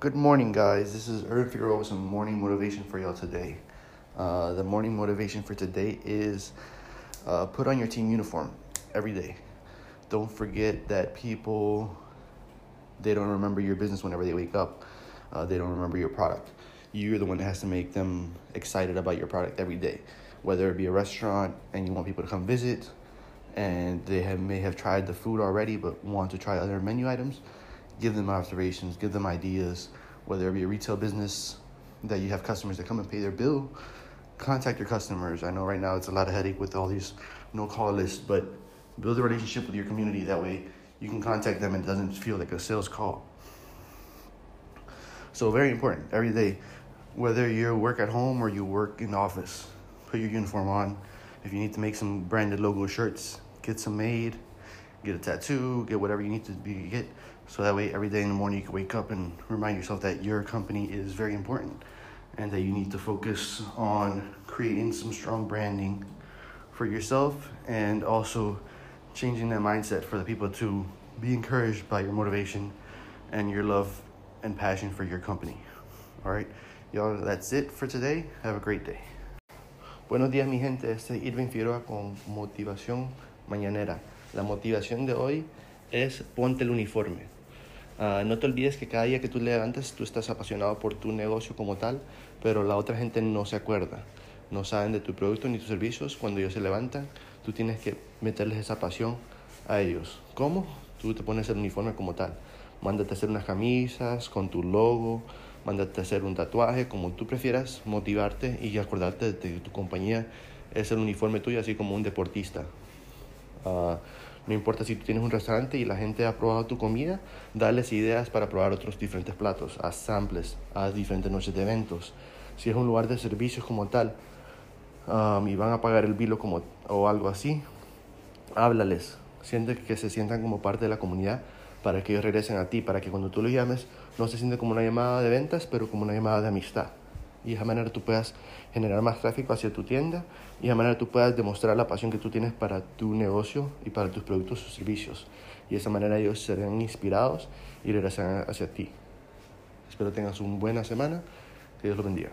Good morning, guys. This is Irv Figueroa with some morning motivation for y'all today. Uh, the morning motivation for today is uh, put on your team uniform every day. Don't forget that people they don't remember your business whenever they wake up. Uh, they don't remember your product. You're the one that has to make them excited about your product every day. Whether it be a restaurant and you want people to come visit, and they have, may have tried the food already but want to try other menu items, give them observations, give them ideas. Whether it be a retail business that you have customers that come and pay their bill, contact your customers. I know right now it's a lot of headache with all these no call lists, but build a relationship with your community. That way you can contact them and it doesn't feel like a sales call. So very important every day, whether you work at home or you work in the office, put your uniform on. If you need to make some branded logo shirts, get some made, get a tattoo, get whatever you need to be get. So that way every day in the morning you can wake up and remind yourself that your company is very important and that you need to focus on creating some strong branding for yourself and also changing that mindset for the people to be encouraged by your motivation and your love and passion for your company. All right, y'all, that's it for today. Have a great day. Buenos días, mi gente. Este es Irving Figueroa con Motivación Mañanera. La motivación de hoy es ponte el uniforme. Uh, no te olvides que cada día que tú levantes, tú estás apasionado por tu negocio como tal, pero la otra gente no se acuerda. No saben de tu producto ni tus servicios. Cuando ellos se levantan, tú tienes que meterles esa pasión a ellos. ¿Cómo? Tú te pones el uniforme como tal. Mándate a hacer unas camisas con tu logo, mándate a hacer un tatuaje, como tú prefieras, motivarte y acordarte de que tu compañía es el uniforme tuyo, así como un deportista. Uh, no importa si tú tienes un restaurante y la gente ha probado tu comida, dales ideas para probar otros diferentes platos, haz samples, haz diferentes noches de eventos. Si es un lugar de servicios como tal um, y van a pagar el vilo como, o algo así, háblales, siente que se sientan como parte de la comunidad para que ellos regresen a ti, para que cuando tú los llames no se siente como una llamada de ventas, pero como una llamada de amistad. Y de esa manera tú puedas generar más tráfico hacia tu tienda y de esa manera tú puedas demostrar la pasión que tú tienes para tu negocio y para tus productos o servicios. Y de esa manera ellos serán inspirados y regresarán hacia ti. Espero tengas una buena semana. Que Dios los bendiga.